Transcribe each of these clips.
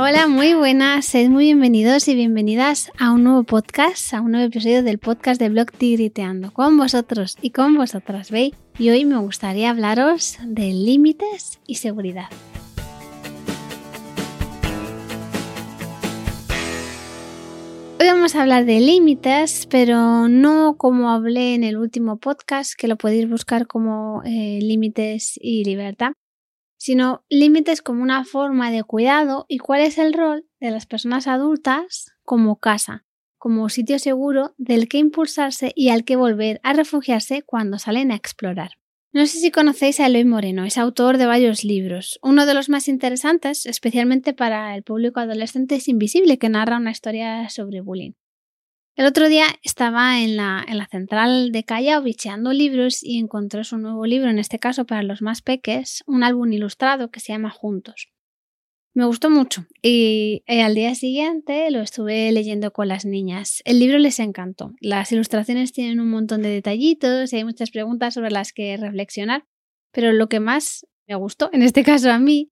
Hola, muy buenas, sed muy bienvenidos y bienvenidas a un nuevo podcast, a un nuevo episodio del podcast de Blog Tigriteando con vosotros y con vosotras, ¿veis? Y hoy me gustaría hablaros de límites y seguridad. Hoy vamos a hablar de límites, pero no como hablé en el último podcast, que lo podéis buscar como eh, límites y libertad, sino límites como una forma de cuidado y cuál es el rol de las personas adultas como casa, como sitio seguro del que impulsarse y al que volver a refugiarse cuando salen a explorar. No sé si conocéis a Eloy Moreno, es autor de varios libros. Uno de los más interesantes, especialmente para el público adolescente, es Invisible, que narra una historia sobre bullying. El otro día estaba en la, en la central de Callao bicheando libros y encontró su nuevo libro, en este caso para los más peques, un álbum ilustrado que se llama Juntos. Me gustó mucho y eh, al día siguiente lo estuve leyendo con las niñas. El libro les encantó. Las ilustraciones tienen un montón de detallitos y hay muchas preguntas sobre las que reflexionar, pero lo que más me gustó, en este caso a mí,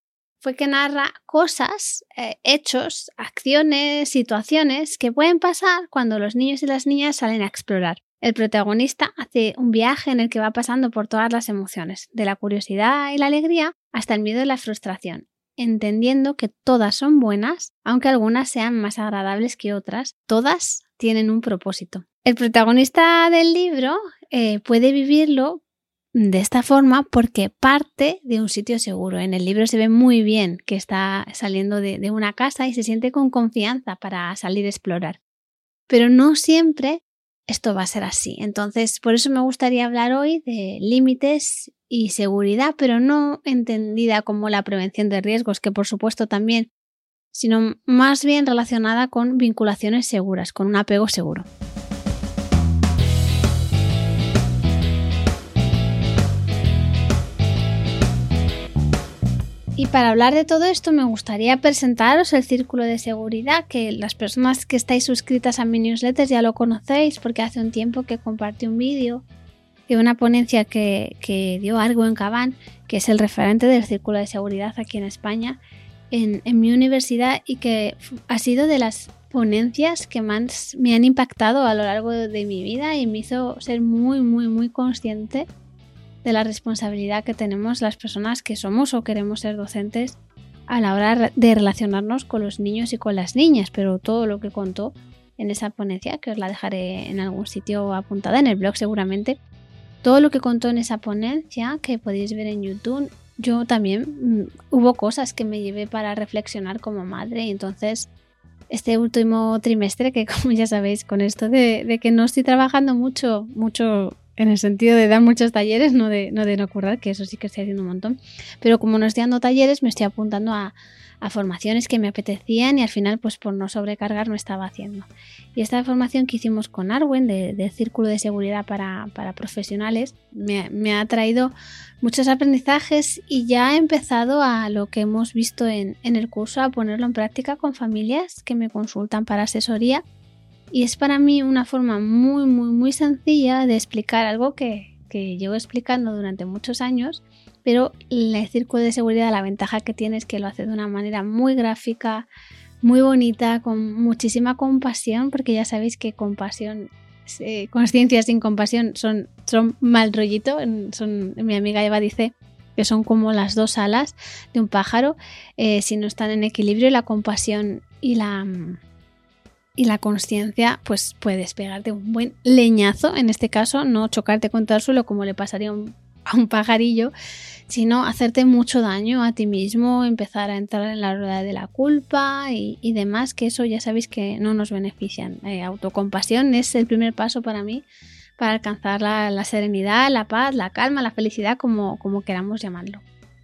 que narra cosas, eh, hechos, acciones, situaciones que pueden pasar cuando los niños y las niñas salen a explorar. El protagonista hace un viaje en el que va pasando por todas las emociones, de la curiosidad y la alegría hasta el miedo y la frustración, entendiendo que todas son buenas, aunque algunas sean más agradables que otras, todas tienen un propósito. El protagonista del libro eh, puede vivirlo de esta forma porque parte de un sitio seguro. En el libro se ve muy bien que está saliendo de, una casa y se siente con confianza para salir a explorar. Pero no siempre esto va a ser así. Entonces, por eso me gustaría hablar hoy de límites y seguridad, pero no entendida como la prevención de riesgos, que por supuesto también, sino más bien relacionada con vinculaciones seguras, con un apego seguro. Y para hablar de todo esto me gustaría presentaros el círculo de seguridad, que las personas que estáis suscritas a mi newsletter ya lo conocéis porque hace un tiempo que compartí un vídeo de una ponencia que, dio Argo en Cabán, que es el referente del círculo de seguridad aquí en España, en, en mi universidad y que ha sido de las ponencias que más me han impactado a lo largo de mi vida y me hizo ser muy, muy, muy consciente de la responsabilidad que tenemos las personas que somos o queremos ser docentes a la hora de relacionarnos con los niños y con las niñas, pero todo lo que contó en esa ponencia, que os la dejaré en algún sitio apuntada en el blog seguramente, todo lo que contó en esa ponencia que podéis ver en YouTube, yo también mm, hubo cosas que me llevé para reflexionar como madre y entonces este último trimestre que como ya sabéis con esto de, de que no estoy trabajando mucho, mucho en el sentido de dar muchos talleres, no de, no de no currar, que eso sí que estoy haciendo un montón. Pero como no estoy dando talleres, me estoy apuntando a, formaciones que me apetecían y al final, pues por no sobrecargar, no estaba haciendo. Y esta formación que hicimos con Arwen, de, Círculo de Seguridad para, Profesionales, me, ha traído muchos aprendizajes y ya he empezado a lo que hemos visto en, en el curso, a ponerlo en práctica con familias que me consultan para asesoría y es para mí una forma muy, muy, muy sencilla de explicar algo que, que llevo explicando durante muchos años, pero el círculo de seguridad, la ventaja que tiene es que lo hace de una manera muy gráfica, muy bonita, con muchísima compasión, porque ya sabéis que compasión, eh, conciencia sin compasión son, mal rollito. Son, mi amiga Eva dice que son como las dos alas de un pájaro, eh, si no están en equilibrio, la compasión y la, y la conciencia pues puedes pegarte un buen leñazo, en este caso no chocarte contra el suelo como le pasaría a un pajarillo, sino hacerte mucho daño a ti mismo, empezar a entrar en la rueda de la culpa y, demás, que eso ya sabéis que no nos benefician. Eh, autocompasión es el primer paso para mí para alcanzar la, la, serenidad, la paz, la calma, la felicidad, como, como queramos llamarlo.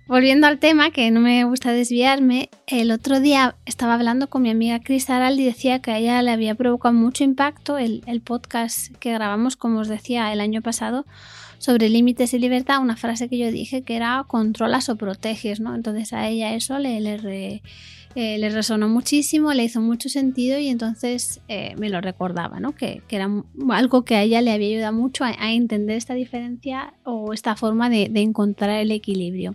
Volviendo al tema, que no me gusta desviarme, el otro día estaba hablando con mi amiga Cris Aral y decía que a ella le había provocado mucho impacto el, podcast que grabamos, como os decía, el año pasado sobre límites y libertad, una frase que yo dije que era controlas o proteges, ¿no? Entonces a ella eso le, le, eh, resonó muchísimo, le hizo mucho sentido y entonces eh, me lo recordaba, ¿no? Que, era algo que a ella le había ayudado mucho a, entender esta diferencia o esta forma de encontrar el equilibrio.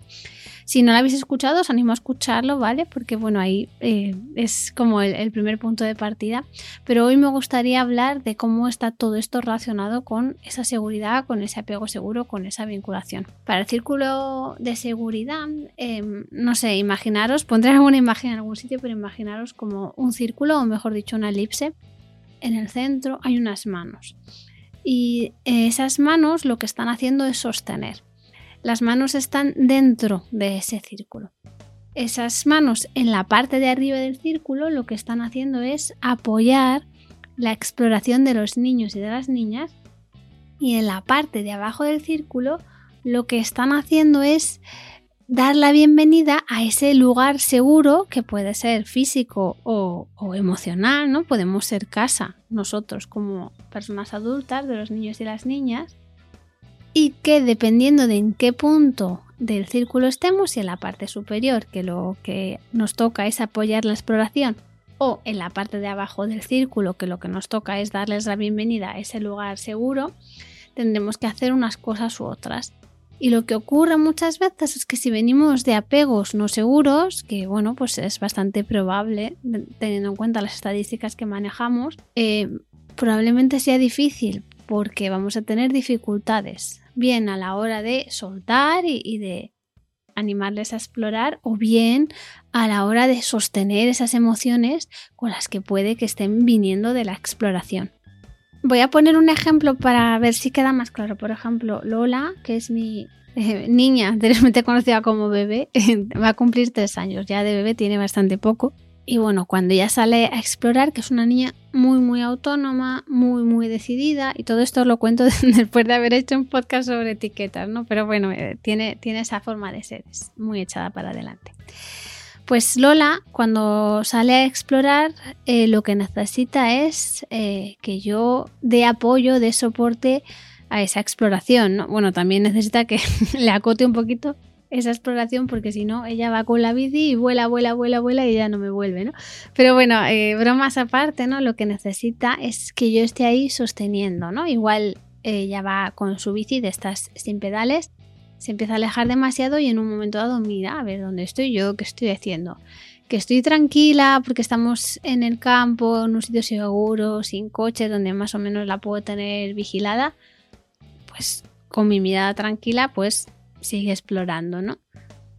Si no lo habéis escuchado, os animo a escucharlo, ¿vale? Porque bueno, ahí eh, es como el, primer punto de partida. Pero hoy me gustaría hablar de cómo está todo esto relacionado con esa seguridad, con ese apego seguro, con esa vinculación. Para el círculo de seguridad, em, no sé, imaginaros, pondré alguna imagen en algún sitio, pero imaginaros como un círculo, o mejor dicho, una elipse. En el centro hay unas manos. Y esas manos lo que están haciendo es sostener las manos están dentro de ese círculo. Esas manos en la parte de arriba del círculo lo que están haciendo es apoyar la exploración de los niños y de las niñas y en la parte de abajo del círculo lo que están haciendo es dar la bienvenida a ese lugar seguro que puede ser físico o, emocional, ¿no? Podemos ser casa nosotros como personas adultas de los niños y las niñas y que dependiendo de en qué punto del círculo estemos, si en la parte superior, que lo que nos toca es apoyar la exploración, o en la parte de abajo del círculo, que lo que nos toca es darles la bienvenida a ese lugar seguro, tendremos que hacer unas cosas u otras. Y lo que ocurre muchas veces es que si venimos de apegos no seguros, que bueno, pues es bastante probable, teniendo en cuenta las estadísticas que manejamos, eh, probablemente sea difícil porque vamos a tener dificultades bien a la hora de soltar y, de animarles a explorar o bien a la hora de sostener esas emociones con las que puede que estén viniendo de la exploración. Voy a poner un ejemplo para ver si queda más claro. Por ejemplo, Lola, que es mi eh, niña anteriormente conocida como bebé, va a cumplir tres años. Ya de bebé tiene bastante poco. Y bueno, cuando ella sale a explorar, que es una niña muy, muy autónoma, muy, muy decidida, y todo esto lo cuento después de haber hecho un podcast sobre etiquetas, ¿no? Pero bueno, eh, tiene, tiene esa forma de ser, es muy echada para adelante. Pues Lola, cuando sale a explorar, eh, lo que necesita es eh, que yo dé apoyo, dé soporte a esa exploración. ¿no? Bueno, también necesita que le acote un poquito esa exploración porque si no ella va con la bici y vuela, vuela, vuela, vuela y ya no me vuelve, ¿no? Pero bueno, eh, bromas aparte, ¿no? Lo que necesita es que yo esté ahí sosteniendo, ¿no? Igual ella va con su bici de estas sin pedales, se empieza a alejar demasiado y en un momento dado mira a ver dónde estoy yo, qué estoy haciendo. Que estoy tranquila porque estamos en el campo, en un sitio seguro, sin coche, donde más o menos la puedo tener vigilada. Pues con mi mirada tranquila, pues sigue explorando, ¿no?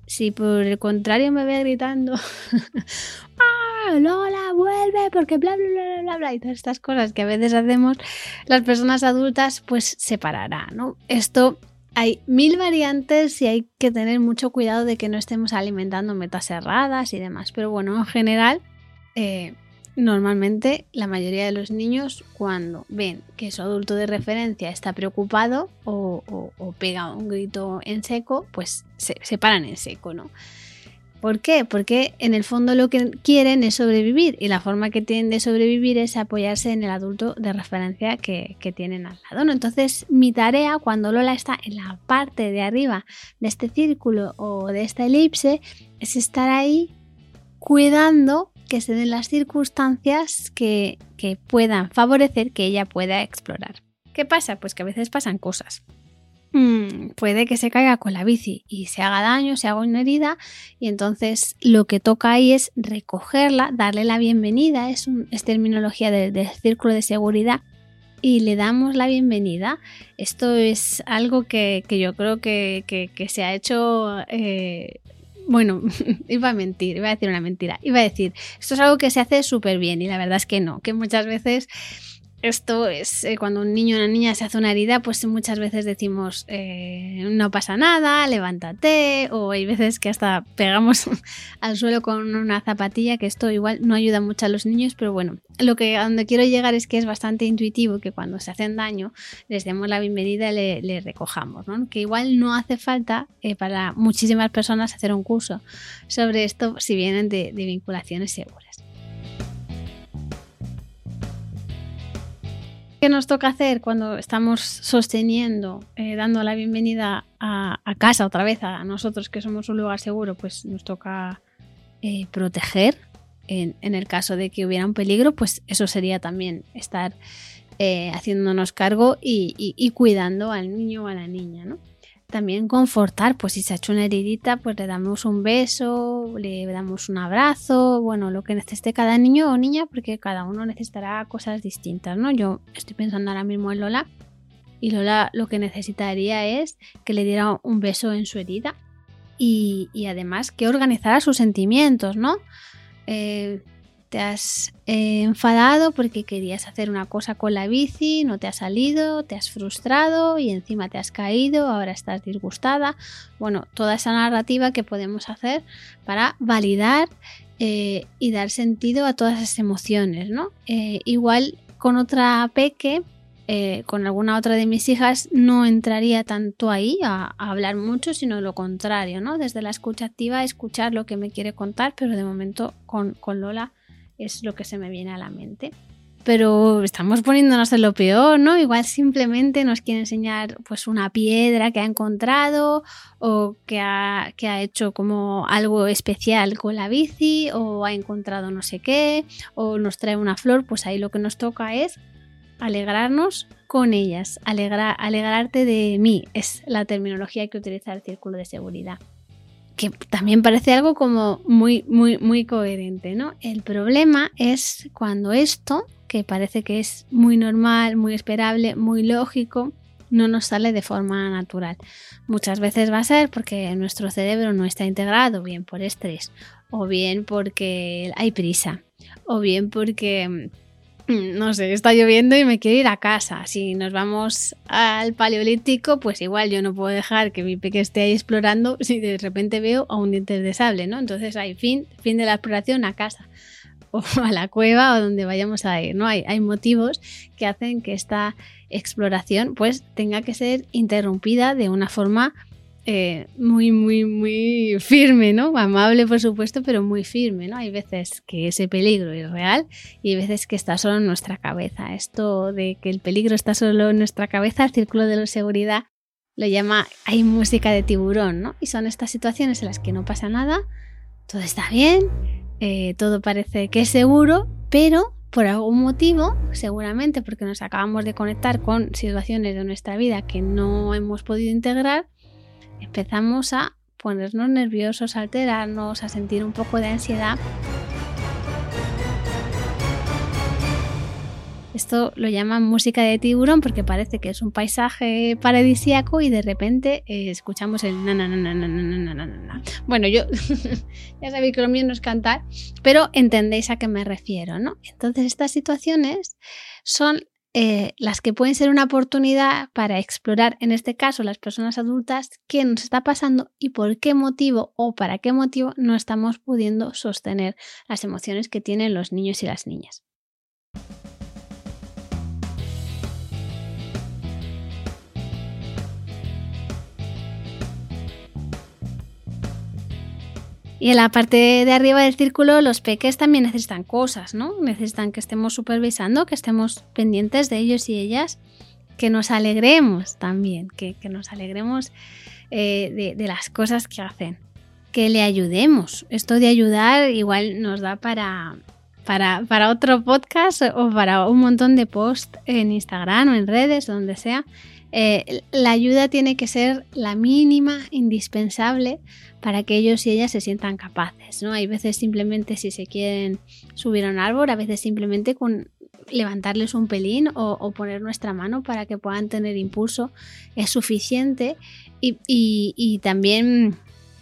Si por el contrario me ve gritando, ¡Ah, Lola, vuelve! Porque bla, bla, bla, bla, bla, y todas estas cosas que a veces hacemos las personas adultas, pues se parará, ¿no? Esto hay mil variantes y hay que tener mucho cuidado de que no estemos alimentando metas erradas y demás. Pero bueno, en general, eh, Normalmente la mayoría de los niños cuando ven que su adulto de referencia está preocupado o, pega un grito en seco, pues se, paran en seco, ¿no? ¿Por qué? Porque en el fondo lo que quieren es sobrevivir y la forma que tienen de sobrevivir es apoyarse en el adulto de referencia que, tienen al lado. Entonces mi tarea cuando Lola está en la parte de arriba de este círculo o de esta elipse es estar ahí cuidando que se den las circunstancias que, puedan favorecer que ella pueda explorar. ¿Qué pasa? Pues que a veces pasan cosas. Mm, puede que se caiga con la bici y se haga daño, se haga una herida y entonces lo que toca ahí es recogerla, darle la bienvenida, es, terminología del círculo de seguridad y le damos la bienvenida. Esto es algo que, yo creo que, se ha hecho eh, bueno, iba a mentir, iba a decir una mentira. Iba a decir, esto es algo que se hace súper bien y la verdad es que no, que muchas veces esto es eh, cuando un niño o una niña se hace una herida, pues muchas veces decimos eh, no pasa nada, levántate, o hay veces que hasta pegamos al suelo con una zapatilla, que esto igual no ayuda mucho a los niños, pero bueno, lo que a donde quiero llegar es que es bastante intuitivo que cuando se hacen daño les demos la bienvenida y le, recojamos, ¿no? que igual no hace falta eh, para muchísimas personas hacer un curso sobre esto si vienen de vinculaciones seguras. ¿Qué nos toca hacer cuando estamos sosteniendo, eh, dando la bienvenida a, casa otra vez, a nosotros que somos un lugar seguro? Pues nos toca eh, proteger. En, el caso de que hubiera un peligro, pues eso sería también estar eh, haciéndonos cargo y, cuidando al niño o a la niña, ¿no? También confortar, pues si se ha hecho una heridita, pues le damos un beso, le damos un abrazo, bueno, lo que necesite cada niño o niña, porque cada uno necesitará cosas distintas, ¿no? Yo estoy pensando ahora mismo en Lola y Lola lo que necesitaría es que le diera un beso en su herida y, además que organizara sus sentimientos, ¿no? Eh, te has eh, enfadado porque querías hacer una cosa con la bici, no te ha salido, te has frustrado y encima te has caído, ahora estás disgustada. Bueno, toda esa narrativa que podemos hacer para validar eh, y dar sentido a todas esas emociones, ¿no? Eh, igual con otra peque con alguna otra de mis hijas no entraría tanto ahí a, hablar mucho, sino lo contrario, ¿no? Desde la escucha activa, escuchar lo que me quiere contar, pero de momento con Lola es lo que se me viene a la mente. Pero estamos poniéndonos en lo peor, ¿no? Igual simplemente nos quiere enseñar pues una piedra que ha encontrado o que ha, que ha hecho como algo especial con la bici o ha encontrado no sé qué o nos trae una flor, pues ahí lo que nos toca es alegrarnos con ellas, alegrarte de mí, es la terminología que utiliza el círculo de seguridad que también parece algo como muy, muy, muy coherente, ¿no? El problema es cuando esto, que parece que es muy normal, muy esperable, muy lógico, no nos sale de forma natural. Muchas veces va a ser porque nuestro cerebro no está integrado, bien por estrés, o bien porque hay prisa, o bien porque no sé, está lloviendo y me quiero ir a casa. Si nos vamos al paleolítico, pues igual yo no puedo dejar que mi peque esté ahí explorando si de repente veo a un diente de sable, ¿no? Entonces hay fin, fin de la exploración a casa o a la cueva o donde vayamos a ir, ¿no? Hay, hay motivos que hacen que esta exploración pues tenga que ser interrumpida de una forma eh, muy, muy, muy firme, ¿no? Amable, por supuesto, pero muy firme, ¿no? Hay veces que ese peligro es real y hay veces que está solo en nuestra cabeza. Esto de que el peligro está solo en nuestra cabeza, el círculo de la seguridad lo llama hay música de tiburón, ¿no? Y son estas situaciones en las que no pasa nada, todo está bien, eh, todo parece que es seguro, pero por algún motivo, seguramente porque nos acabamos de conectar con situaciones de nuestra vida que no hemos podido integrar, empezamos a ponernos nerviosos, a alterarnos, a sentir un poco de ansiedad. Esto lo llaman música de tiburón porque parece que es un paisaje paradisíaco y de repente eh, escuchamos el na, na, na, na, na, na, na, na. Bueno, yo ya sabéis que lo mío no es cantar, pero entendéis a qué me refiero, ¿no? Entonces estas situaciones son eh, las que pueden ser una oportunidad para explorar, en este caso, las personas adultas, qué nos está pasando y por qué motivo o para qué motivo no estamos pudiendo sostener las emociones que tienen los niños y las niñas. Y en la parte de arriba del círculo, los peques también necesitan cosas, ¿no? Necesitan que estemos supervisando, que estemos pendientes de ellos y ellas, que nos alegremos también, que, nos alegremos eh, de, las cosas que hacen, que le ayudemos. Esto de ayudar igual nos da para, para, para otro podcast o para un montón de posts en Instagram o en redes, donde sea. Eh, la ayuda tiene que ser la mínima, indispensable para que ellos y ellas se sientan capaces, ¿no? Hay veces simplemente si se quieren subir a un árbol, a veces simplemente con levantarles un pelín o, poner nuestra mano para que puedan tener impulso es suficiente y, también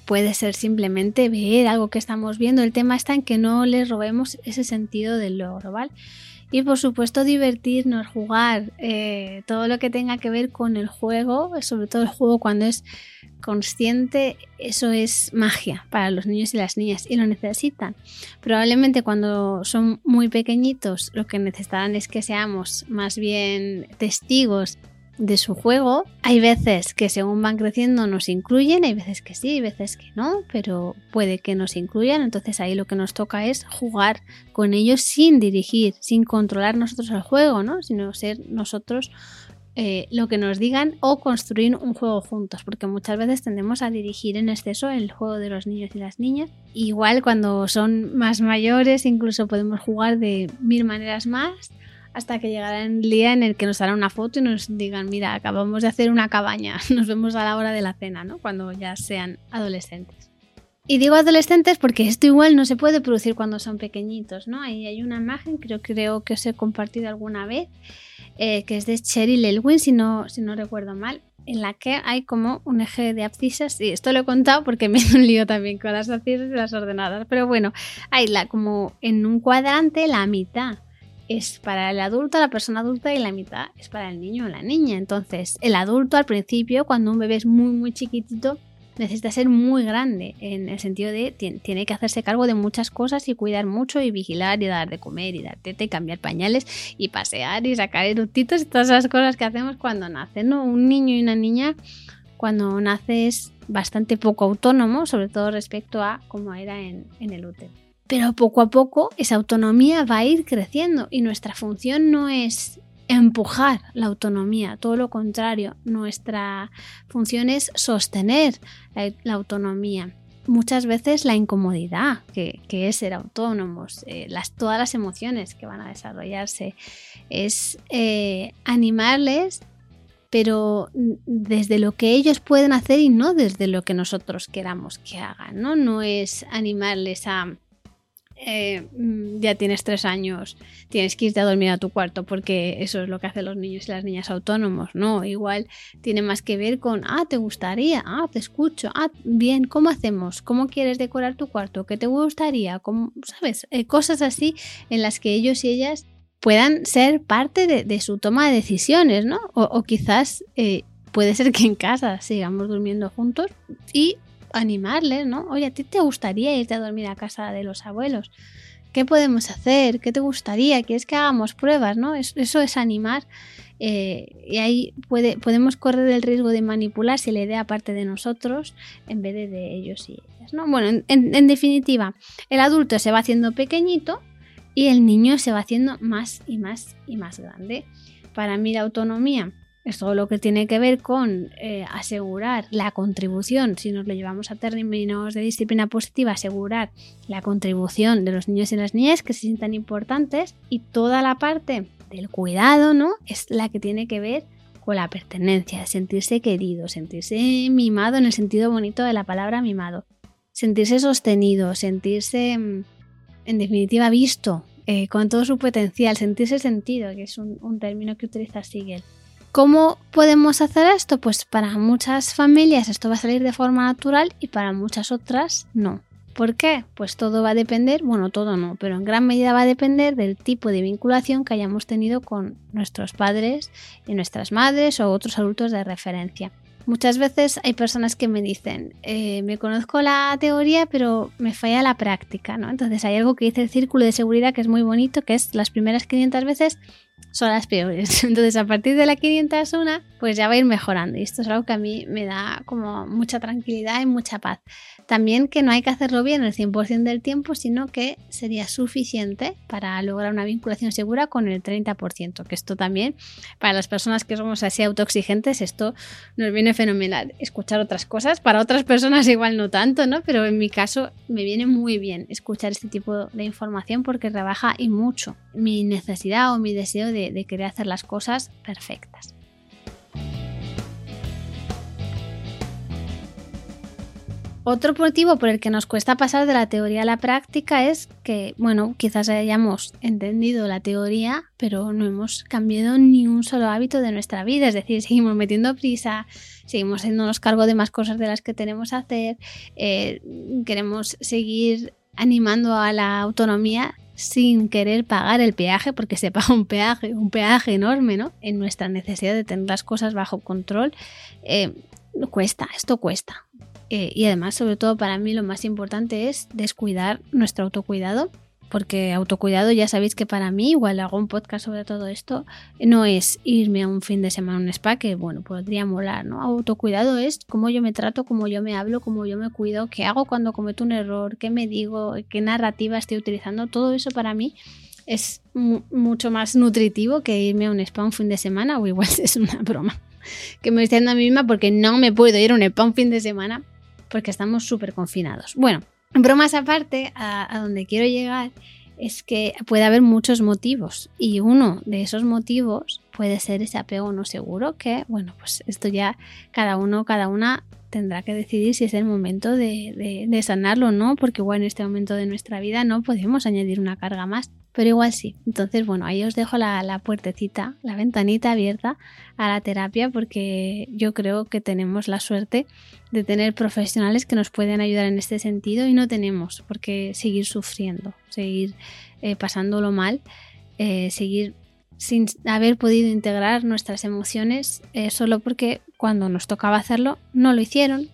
puede ser simplemente ver algo que estamos viendo. El tema está en que no les robemos ese sentido del logro. Y por supuesto divertirnos, jugar, eh, todo lo que tenga que ver con el juego, sobre todo el juego cuando es consciente, eso es magia para los niños y las niñas y lo necesitan. Probablemente cuando son muy pequeñitos lo que necesitarán es que seamos más bien testigos de su juego. Hay veces que según van creciendo nos incluyen, hay veces que sí, hay veces que no, pero puede que nos incluyan. Entonces ahí lo que nos toca es jugar con ellos sin dirigir, sin controlar nosotros el juego, ¿no? Sino ser nosotros eh, lo que nos digan o construir un juego juntos, porque muchas veces tendemos a dirigir en exceso el juego de los niños y las niñas. Igual cuando son más mayores incluso podemos jugar de mil maneras más hasta que llegará el día en el que nos harán una foto y nos digan, mira, acabamos de hacer una cabaña, nos vemos a la hora de la cena, ¿no? Cuando ya sean adolescentes. Y digo adolescentes porque esto igual no se puede producir cuando son pequeñitos, ¿no? Ahí hay una imagen, creo, creo que os he compartido alguna vez, eh, que es de Cheryl Elwin, si no, si no recuerdo mal, en la que hay como un eje de abscisas, y esto lo he contado porque me he un lío también con las abscisas y las ordenadas, pero bueno, hay la, como en un cuadrante la mitad es para el adulto, la persona adulta y la mitad es para el niño o la niña. Entonces, el adulto al principio, cuando un bebé es muy, muy chiquitito, necesita ser muy grande en el sentido de tiene que hacerse cargo de muchas cosas y cuidar mucho y vigilar y dar de comer y dar teta y cambiar pañales y pasear y sacar eructitos y todas esas cosas que hacemos cuando nace, ¿no? Un niño y una niña cuando nace es bastante poco autónomo, sobre todo respecto a cómo era en el útero. Pero poco a poco esa autonomía va a ir creciendo y nuestra función no es empujar la autonomía, todo lo contrario, nuestra función es sostener la, autonomía. Muchas veces la incomodidad que, es ser autónomos, eh, todas las emociones que van a desarrollarse, es eh, animarles, pero desde lo que ellos pueden hacer y no desde lo que nosotros queramos que hagan, ¿no? No es animarles a eh, mm, ya tienes tres años, tienes que irte a dormir a tu cuarto porque eso es lo que hacen los niños y las niñas autónomos, ¿no? Igual tiene más que ver con, ah, te gustaría, ah, te escucho, ah, bien, ¿cómo hacemos? ¿Cómo quieres decorar tu cuarto? ¿Qué te gustaría? ¿Cómo, ¿Sabes? Eh, cosas así en las que ellos y ellas puedan ser parte de, su toma de decisiones, ¿no? O, quizás eh, puede ser que en casa sigamos durmiendo juntos y animarles, ¿no? Oye, ¿a ti te gustaría irte a dormir a casa de los abuelos? ¿Qué podemos hacer? ¿Qué te gustaría? ¿Quieres que hagamos pruebas? ¿no? Eso es animar. Eh, y ahí podemos correr el riesgo de manipular si la idea parte de nosotros en vez de, ellos y ellas. ¿no? Bueno, en definitiva, el adulto se va haciendo pequeñito y el niño se va haciendo más y más y más grande. Para mí la autonomía es todo lo que tiene que ver con eh, asegurar la contribución, si nos lo llevamos a términos de disciplina positiva, asegurar la contribución de los niños y las niñas que se sientan importantes y toda la parte del cuidado, ¿no? Es la que tiene que ver con la pertenencia, sentirse querido, sentirse mimado en el sentido bonito de la palabra mimado, sentirse sostenido, sentirse, mm, en definitiva, visto, eh, con todo su potencial, sentirse sentido, que es un, un término que utiliza Siegel. ¿Cómo podemos hacer esto? Pues para muchas familias esto va a salir de forma natural y para muchas otras no. ¿Por qué? Pues todo va a depender, bueno, todo no, pero en gran medida va a depender del tipo de vinculación que hayamos tenido con nuestros padres y nuestras madres o otros adultos de referencia. Muchas veces hay personas que me dicen, eh, me conozco la teoría, pero me falla la práctica, ¿no? Entonces hay algo que dice el círculo de seguridad que es muy bonito, que es las primeras 500 veces son las peores. Entonces, a partir de la 501, pues ya va a ir mejorando. Y esto es algo que a mí me da como mucha tranquilidad y mucha paz. También que no hay que hacerlo bien el 100% del tiempo, sino que sería suficiente para lograr una vinculación segura con el 30%. Que esto también, para las personas que somos así autoexigentes, esto nos viene fenomenal. Escuchar otras cosas, para otras personas igual no tanto, ¿no? Pero en mi caso me viene muy bien escuchar este tipo de información porque rebaja y mucho mi necesidad o mi deseo de, querer hacer las cosas perfectas. Otro motivo por el que nos cuesta pasar de la teoría a la práctica es que, bueno, quizás hayamos entendido la teoría, pero no hemos cambiado ni un solo hábito de nuestra vida. Es decir, seguimos metiendo prisa, seguimos haciéndonos cargo de más cosas de las que tenemos que hacer, eh, queremos seguir animando a la autonomía sin querer pagar el peaje, porque se paga un peaje, un peaje enorme, ¿no? En nuestra necesidad de tener las cosas bajo control, eh, cuesta, esto cuesta. Eh, y además, sobre todo para mí, lo más importante es descuidar nuestro autocuidado porque autocuidado ya sabéis que para mí, igual hago un podcast sobre todo esto, no es irme a un fin de semana a un spa, que bueno, podría molar, ¿no? Autocuidado es cómo yo me trato, cómo yo me hablo, cómo yo me cuido, qué hago cuando cometo un error, qué me digo, qué narrativa estoy utilizando, todo eso para mí es mucho más nutritivo que irme a un spa un fin de semana, o igual es una broma que me estoy dando a mí misma porque no me puedo ir a un spa un fin de semana porque estamos súper confinados. Bueno, bromas aparte, a, donde quiero llegar es que puede haber muchos motivos y uno de esos motivos puede ser ese apego no seguro que, bueno, pues esto ya cada uno, cada una tendrá que decidir si es el momento de, sanarlo o no, porque igual en este momento de nuestra vida no podemos añadir una carga más, pero igual sí. Entonces, bueno, ahí os dejo la, la puertecita, la ventanita abierta a la terapia, porque yo creo que tenemos la suerte de tener profesionales que nos pueden ayudar en este sentido y no tenemos por qué seguir sufriendo, seguir eh, pasándolo mal, eh, seguir sin haber podido integrar nuestras emociones eh, solo porque cuando nos tocaba hacerlo no lo hicieron.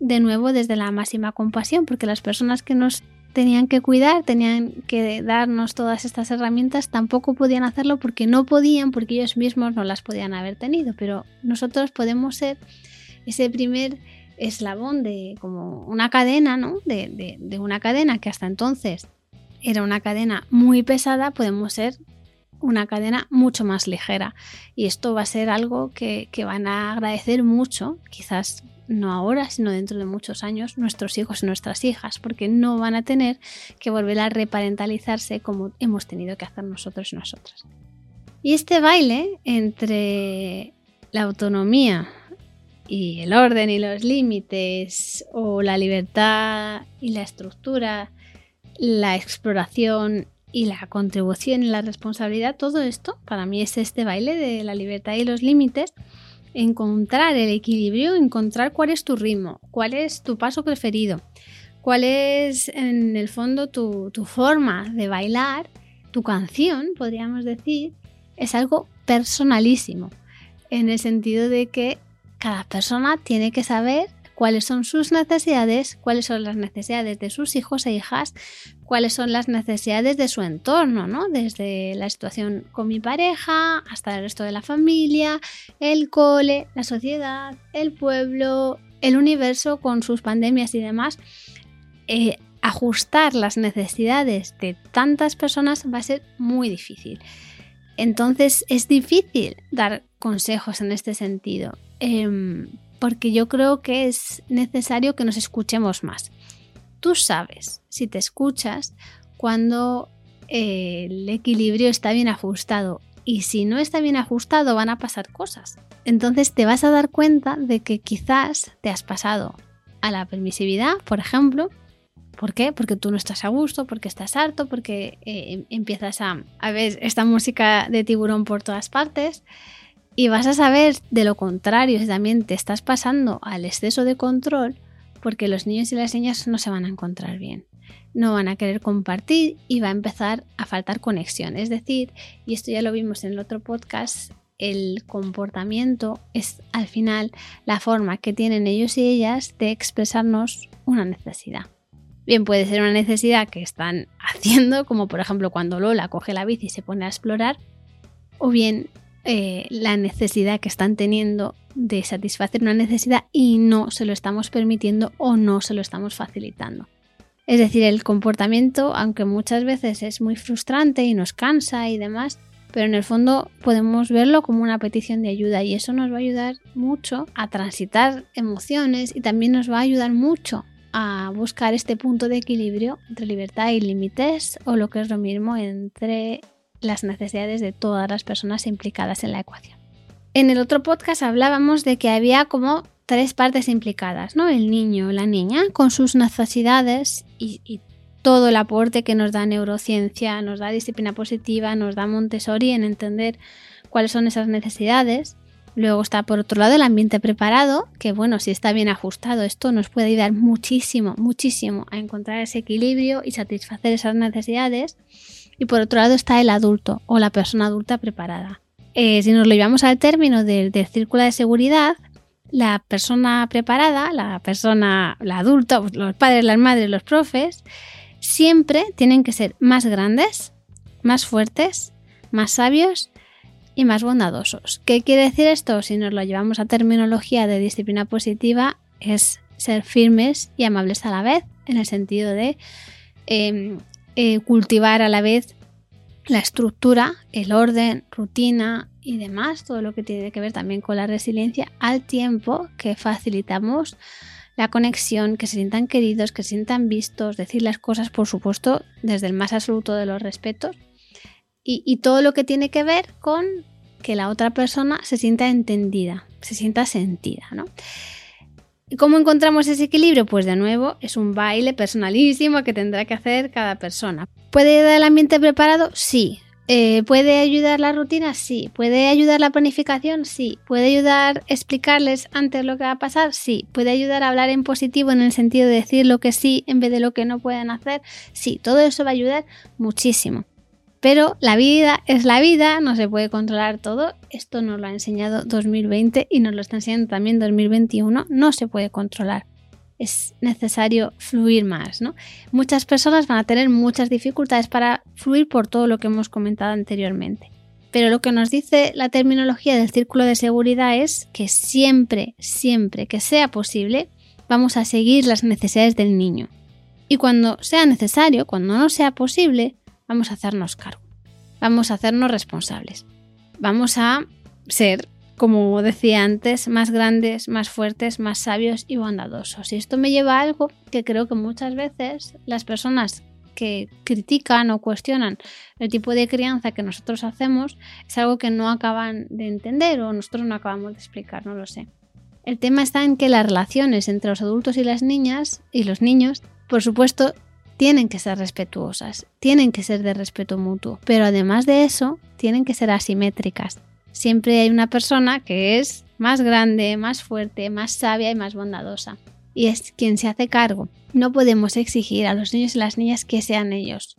De nuevo desde la máxima compasión, porque las personas que nos tenían que cuidar, tenían que darnos todas estas herramientas, tampoco podían hacerlo porque no podían, porque ellos mismos no las podían haber tenido. Pero nosotros podemos ser ese primer eslabón de como una cadena, ¿no? De, de una cadena que hasta entonces era una cadena muy pesada, podemos ser una cadena mucho más ligera. Y esto va a ser algo que, van a agradecer mucho, quizás no ahora, sino dentro de muchos años, nuestros hijos y nuestras hijas, porque no van a tener que volver a reparentalizarse como hemos tenido que hacer nosotros y nosotras. Y este baile entre la autonomía y el orden y los límites, o la libertad y la estructura, la exploración y la contribución y la responsabilidad, todo esto para mí es este baile de la libertad y los límites, encontrar el equilibrio, encontrar cuál es tu ritmo, cuál es tu paso preferido, cuál es en el fondo tu, tu forma de bailar, tu canción, podríamos decir, es algo personalísimo, en el sentido de que cada persona tiene que saber cuáles son sus necesidades, cuáles son las necesidades de sus hijos e hijas, cuáles son las necesidades de su entorno, ¿no? Desde la situación con mi pareja hasta el resto de la familia, el cole, la sociedad, el pueblo, el universo con sus pandemias y demás. Eh, ajustar las necesidades de tantas personas va a ser muy difícil. Entonces es difícil dar consejos en este sentido. Em, porque yo creo que es necesario que nos escuchemos más. Tú sabes, si te escuchas, cuando eh, el equilibrio está bien ajustado y si no está bien ajustado van a pasar cosas. Entonces te vas a dar cuenta de que quizás te has pasado a la permisividad, por ejemplo. ¿Por qué? Porque tú no estás a gusto, porque estás harto, porque eh, empiezas a, a ver esta música de tiburón por todas partes y vas a saber de lo contrario si también te estás pasando al exceso de control, porque los niños y las niñas no se van a encontrar bien. No van a querer compartir y va a empezar a faltar conexión. Es decir, y esto ya lo vimos en el otro podcast, el comportamiento es al final la forma que tienen ellos y ellas de expresarnos una necesidad. Bien, puede ser una necesidad que están haciendo, como por ejemplo cuando Lola coge la bici y se pone a explorar, o bien eh, la necesidad que están teniendo de satisfacer una necesidad y no se lo estamos permitiendo o no se lo estamos facilitando. Es decir, el comportamiento, aunque muchas veces es muy frustrante y nos cansa y demás, pero en el fondo podemos verlo como una petición de ayuda y eso nos va a ayudar mucho a transitar emociones y también nos va a ayudar mucho a buscar este punto de equilibrio entre libertad y límites o lo que es lo mismo entre las necesidades de todas las personas implicadas en la ecuación. En el otro podcast hablábamos de que había como tres partes implicadas, ¿no? El niño, la niña, con sus necesidades y, todo el aporte que nos da neurociencia, nos da disciplina positiva, nos da Montessori en entender cuáles son esas necesidades. Luego está por otro lado el ambiente preparado, que bueno, si está bien ajustado, esto nos puede ayudar muchísimo, muchísimo a encontrar ese equilibrio y satisfacer esas necesidades y por otro lado está el adulto o la persona adulta preparada. Eh, si nos lo llevamos al término del, círculo de seguridad, la persona preparada, la persona, la adulta, los padres, las madres, los profes, siempre tienen que ser más grandes, más fuertes, más sabios y más bondadosos. ¿Qué quiere decir esto? Si nos lo llevamos a terminología de disciplina positiva, es ser firmes y amables a la vez, en el sentido de em, eh, cultivar a la vez la estructura, el orden, rutina y demás, todo lo que tiene que ver también con la resiliencia, al tiempo que facilitamos la conexión, que se sientan queridos, que se sientan vistos, decir las cosas, por supuesto, desde el más absoluto de los respetos. Y, y todo lo que tiene que ver con que la otra persona se sienta entendida, se sienta sentida, ¿no? ¿Cómo encontramos ese equilibrio? Pues de nuevo es un baile personalísimo que tendrá que hacer cada persona. ¿Puede ayudar el ambiente preparado? Sí. Eh, ¿Puede ayudar la rutina? Sí. ¿Puede ayudar la planificación? Sí. ¿Puede ayudar explicarles antes lo que va a pasar? Sí. ¿Puede ayudar a hablar en positivo en el sentido de decir lo que sí en vez de lo que no pueden hacer? Sí. Todo eso va a ayudar muchísimo. Pero la vida es la vida, no se puede controlar todo. Esto nos lo ha enseñado 2020 y nos lo está enseñando también 2021. No se puede controlar. Es necesario fluir más, ¿no? Muchas personas van a tener muchas dificultades para fluir por todo lo que hemos comentado anteriormente. Pero lo que nos dice la terminología del círculo de seguridad es que siempre, siempre que sea posible, vamos a seguir las necesidades del niño. Y cuando sea necesario, cuando no sea posible, vamos a hacernos cargo, vamos a hacernos responsables, vamos a ser, como decía antes, más grandes, más fuertes, más sabios y bondadosos. Y esto me lleva a algo que creo que muchas veces las personas que critican o cuestionan el tipo de crianza que nosotros hacemos es algo que no acaban de entender o nosotros no acabamos de explicar, no lo sé. El tema está en que las relaciones entre los adultos y las niñas y los niños, por supuesto, tienen que ser respetuosas, tienen que ser de respeto mutuo, pero además de eso, tienen que ser asimétricas. Siempre hay una persona que es más grande, más fuerte, más sabia y más bondadosa. Y es quien se hace cargo. No podemos exigir a los niños y las niñas que sean ellos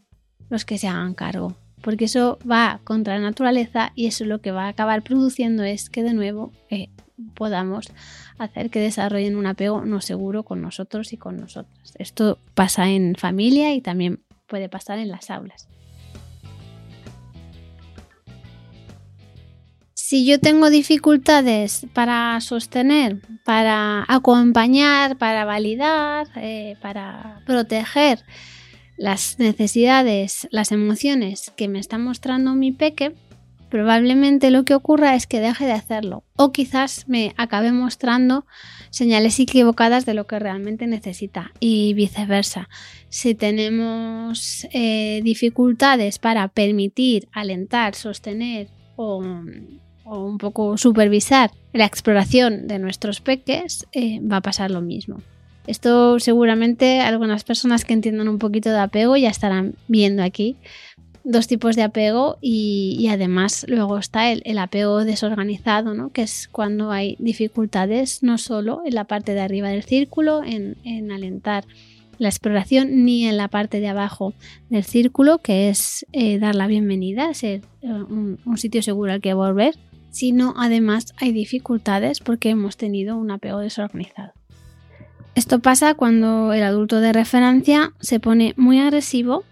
los que se hagan cargo, porque eso va contra la naturaleza y eso lo que va a acabar produciendo es que de nuevo eh, podamos hacer que desarrollen un apego no seguro con nosotros y con nosotras. Esto pasa en familia y también puede pasar en las aulas. Si yo tengo dificultades para sostener, para acompañar, para validar, eh, para proteger las necesidades, las emociones que me está mostrando mi peque, probablemente lo que ocurra es que deje de hacerlo o quizás me acabe mostrando señales equivocadas de lo que realmente necesita y viceversa. Si tenemos eh, dificultades para permitir, alentar, sostener o, un poco supervisar la exploración de nuestros peques, eh, va a pasar lo mismo. Esto seguramente algunas personas que entiendan un poquito de apego ya estarán viendo aquí dos tipos de apego y, además luego está el, apego desorganizado, ¿no? que es cuando hay dificultades no solo en la parte de arriba del círculo, en, alentar la exploración, ni en la parte de abajo del círculo, que es eh, dar la bienvenida, ser eh, un, un sitio seguro al que volver, sino además hay dificultades porque hemos tenido un apego desorganizado. Esto pasa cuando el adulto de referencia se pone muy agresivo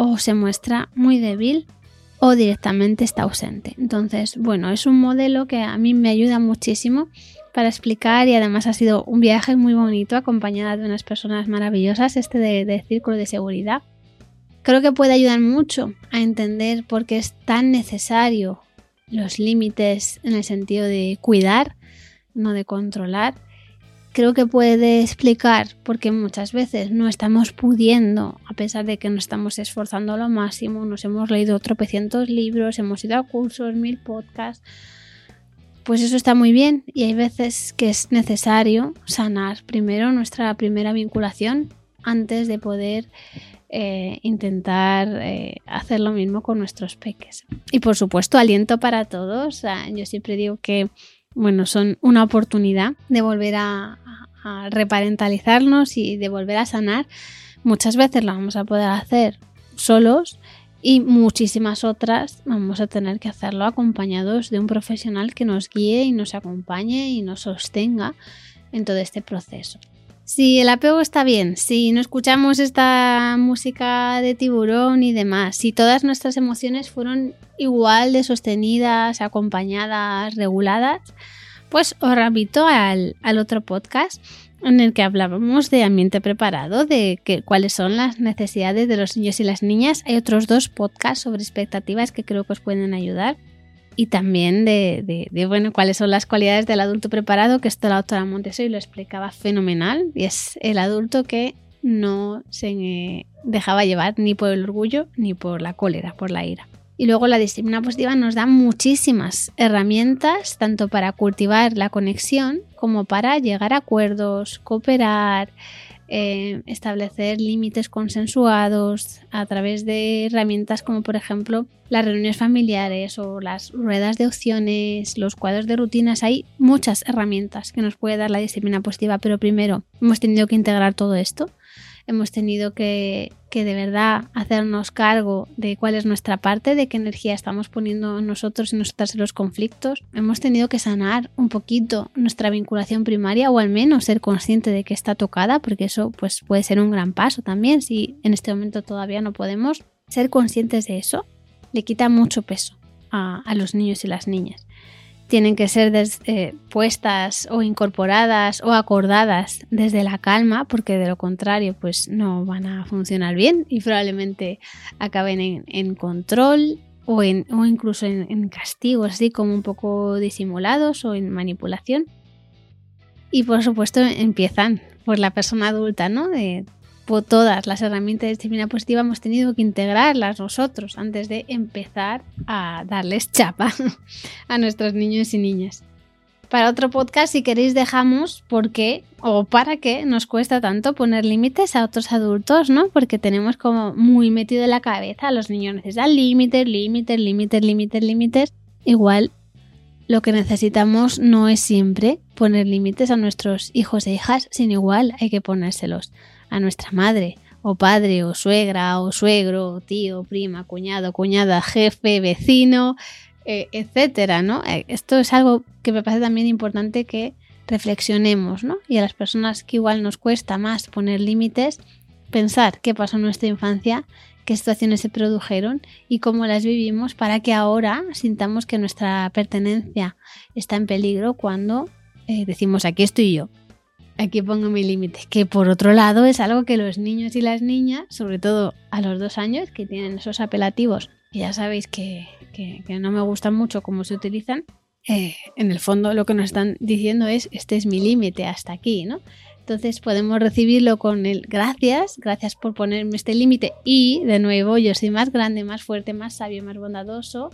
o se muestra muy débil o directamente está ausente. Entonces, bueno, es un modelo que a mí me ayuda muchísimo para explicar y además ha sido un viaje muy bonito acompañada de unas personas maravillosas, este de, círculo de seguridad. Creo que puede ayudar mucho a entender por qué es tan necesario los límites en el sentido de cuidar, no de controlar, creo que puede explicar por qué muchas veces no estamos pudiendo, a pesar de que nos estamos esforzando lo máximo, nos hemos leído tropecientos libros, hemos ido a cursos, mil podcasts. Pues eso está muy bien y hay veces que es necesario sanar primero nuestra primera vinculación antes de poder eh, intentar eh, hacer lo mismo con nuestros peques. Y por supuesto, aliento para todos. yo siempre digo que bueno, son una oportunidad de volver a, reparentalizarnos y de volver a sanar. Muchas veces lo vamos a poder hacer solos y muchísimas otras vamos a tener que hacerlo acompañados de un profesional que nos guíe y nos acompañe y nos sostenga en todo este proceso. Si el apego está bien, si no escuchamos esta música de tiburón y demás, si todas nuestras emociones fueron igual de sostenidas, acompañadas, reguladas, pues os repito al, otro podcast en el que hablábamos de ambiente preparado, de que, cuáles son las necesidades de los niños y las niñas. Hay otros dos podcasts sobre expectativas que creo que os pueden ayudar. y también de, bueno, cuáles son las cualidades del adulto preparado, que esto la doctora Montessori lo explicaba fenomenal, y es el adulto que no se dejaba llevar ni por el orgullo ni por la cólera, por la ira. Y luego la disciplina positiva nos da muchísimas herramientas, tanto para cultivar la conexión como para llegar a acuerdos, cooperar, eh, establecer límites consensuados a través de herramientas como por ejemplo las reuniones familiares o las ruedas de opciones, los cuadros de rutinas. Hay muchas herramientas que nos puede dar la disciplina positiva, pero primero hemos tenido que integrar todo esto hemos tenido que, de verdad hacernos cargo de cuál es nuestra parte, de qué energía estamos poniendo nosotros y nosotras en los conflictos. Hemos tenido que sanar un poquito nuestra vinculación primaria o al menos ser consciente de que está tocada, porque eso pues, puede ser un gran paso también si en este momento todavía no podemos ser conscientes de eso. Le quita mucho peso a, a los niños y las niñas tienen que ser eh, puestas o incorporadas o acordadas desde la calma, porque de lo contrario, pues no van a funcionar bien y probablemente acaben en, control o, incluso en, castigos, así como un poco disimulados o en manipulación. Y por supuesto empiezan por la persona adulta, ¿no? De todas las herramientas de disciplina positiva hemos tenido que integrarlas nosotros antes de empezar a darles chapa a nuestros niños y niñas. Para otro podcast, si queréis, dejamos por qué o para qué nos cuesta tanto poner límites a otros adultos, ¿no? Porque tenemos como muy metido en la cabeza, los niños necesitan límites, límites, límites, límites, límites. Igual lo que necesitamos no es siempre poner límites a nuestros hijos e hijas, sino igual hay que ponérselos a nuestra madre, o padre, o suegra, o suegro, tío, prima, cuñado, cuñada, jefe, vecino, eh, etcétera, ¿no? Eh, esto es algo que me parece también importante que reflexionemos, ¿no? Y a las personas que igual nos cuesta más poner límites, pensar qué pasó en nuestra infancia, qué situaciones se produjeron y cómo las vivimos para que ahora sintamos que nuestra pertenencia está en peligro cuando eh, decimos aquí estoy yo, aquí pongo mi límite. Que por otro lado es algo que los niños y las niñas, sobre todo a los dos años, que tienen esos apelativos, que ya sabéis que, no me gustan mucho cómo se utilizan, eh, en el fondo lo que nos están diciendo es, este es mi límite hasta aquí, ¿no? Entonces podemos recibirlo con el gracias, gracias por ponerme este límite y de nuevo yo soy más grande, más fuerte, más sabio, más bondadoso.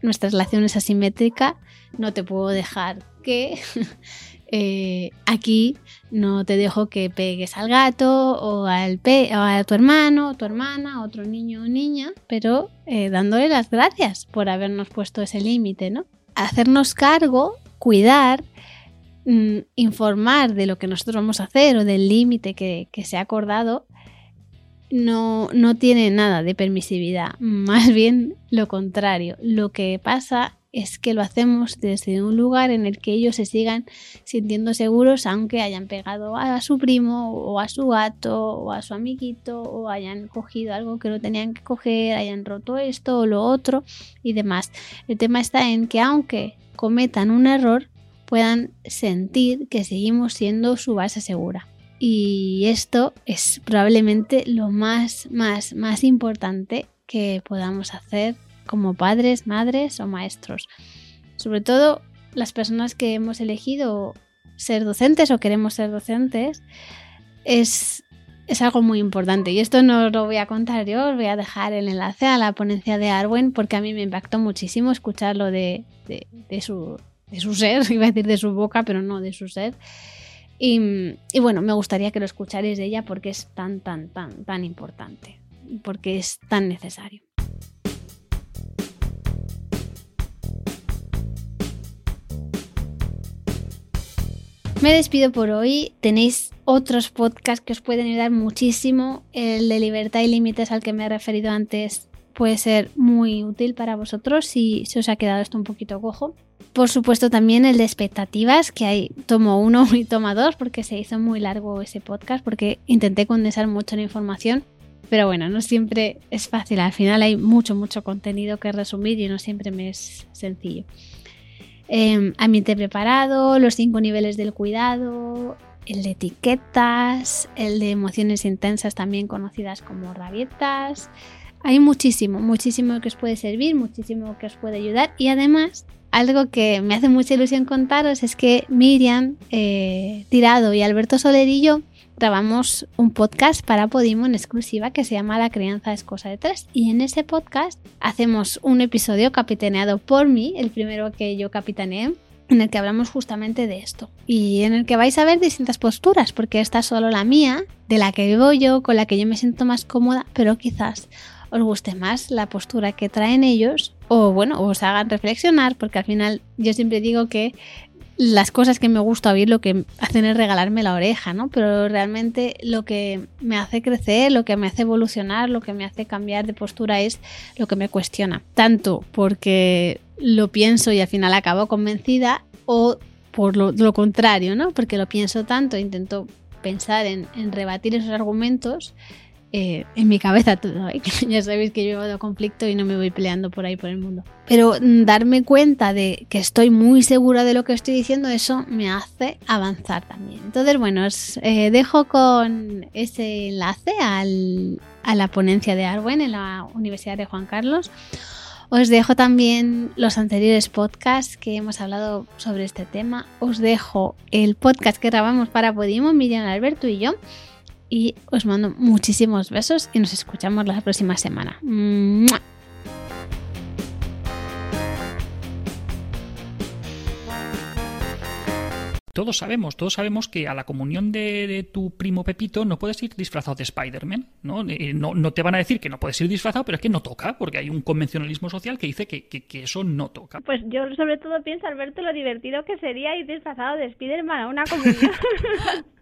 Nuestra relación es asimétrica, no te puedo dejar que Eh, aquí no te dejo que pegues al gato o, al pe a tu hermano o tu hermana, otro niño o niña, pero eh, dándole las gracias por habernos puesto ese límite, ¿no? Hacernos cargo, cuidar, mm, informar de lo que nosotros vamos a hacer o del límite que, que se ha acordado no, no tiene nada de permisividad, más bien lo contrario. Lo que pasa es que lo hacemos desde un lugar en el que ellos se sigan sintiendo seguros aunque hayan pegado a su primo o a su gato o a su amiguito o hayan cogido algo que no tenían que coger, hayan roto esto o lo otro y demás. El tema está en que aunque cometan un error puedan sentir que seguimos siendo su base segura. Y esto es probablemente lo más, más, más importante que podamos hacer como padres, madres o maestros. Sobre todo las personas que hemos elegido ser docentes o queremos ser docentes, es, es algo muy importante. Y esto no lo voy a contar yo, os voy a dejar el enlace a la ponencia de Arwen porque a mí me impactó muchísimo escucharlo de, de, su, de su ser, iba a decir de su boca, pero no de su ser. Y, y, bueno, me gustaría que lo escucharais de ella porque es tan, tan, tan, tan importante, porque es tan necesario. Me despido por hoy. Tenéis otros podcasts que os pueden ayudar muchísimo. El de libertad y límites al que me he referido antes puede ser muy útil para vosotros si se os ha quedado esto un poquito cojo. Por supuesto también el de expectativas, que hay tomo uno y toma dos porque se hizo muy largo ese podcast porque intenté condensar mucho la información. Pero bueno, no siempre es fácil. Al final hay mucho, mucho contenido que resumir y no siempre me es sencillo. Eh, ambiente preparado, los cinco niveles del cuidado, el de etiquetas, el de emociones intensas también conocidas como rabietas, Hay muchísimo, muchísimo que os puede servir, muchísimo que os puede ayudar. Y además algo que me hace mucha ilusión contaros es que Miriam eh, Tirado y Alberto Soler y yo grabamos un podcast para Podimo en exclusiva que se llama La crianza es cosa de tres. Y en ese podcast hacemos un episodio capitaneado por mí, el primero que yo capitaneé, en el que hablamos justamente de esto. Y en el que vais a ver distintas posturas, porque esta es solo la mía, de la que vivo yo, con la que yo me siento más cómoda, pero quizás os guste más la postura que traen ellos o bueno, os hagan reflexionar, porque al final yo siempre digo que las cosas que me gusta oír lo que hacen es regalarme la oreja, ¿no? Pero realmente lo que me hace crecer, lo que me hace evolucionar, lo que me hace cambiar de postura es lo que me cuestiona. Tanto porque lo pienso y al final acabo convencida o por lo, contrario, ¿no? Porque lo pienso tanto, intento pensar en, en rebatir esos argumentos eh, en mi cabeza todo. Ya sabéis que yo de conflicto y no me voy peleando por ahí por el mundo. Pero mm, darme cuenta de que estoy muy segura de lo que estoy diciendo, eso me hace avanzar también. Entonces, bueno, os eh, dejo con ese enlace al, a la ponencia de Arwen en la Universidad de Juan Carlos. Os dejo también los anteriores podcasts que hemos hablado sobre este tema. Os dejo el podcast que grabamos para Podimo, Miriam Alberto y yo y os mando muchísimos besos y nos escuchamos la próxima semana. Todos sabemos, todos sabemos que a la comunión de, tu primo Pepito no puedes ir disfrazado de Spider-Man, ¿no? Eh, ¿no? ¿no? te van a decir que no puedes ir disfrazado, pero es que no toca, porque hay un convencionalismo social que dice que, que, eso no toca. Pues yo sobre todo pienso, Alberto, lo divertido que sería ir disfrazado de Spider-Man a una comunión.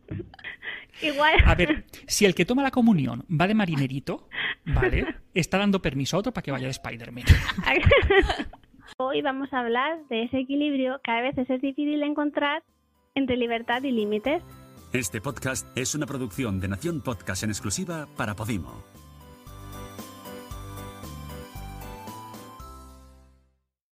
Igual. A ver, si el que toma la comunión va de marinerito, ¿vale? Está dando permiso a otro para que vaya de Spider-Man. Hoy vamos a hablar de ese equilibrio que a veces es difícil encontrar entre libertad y límites. Este podcast es una producción de Nación Podcast en exclusiva para Podimo.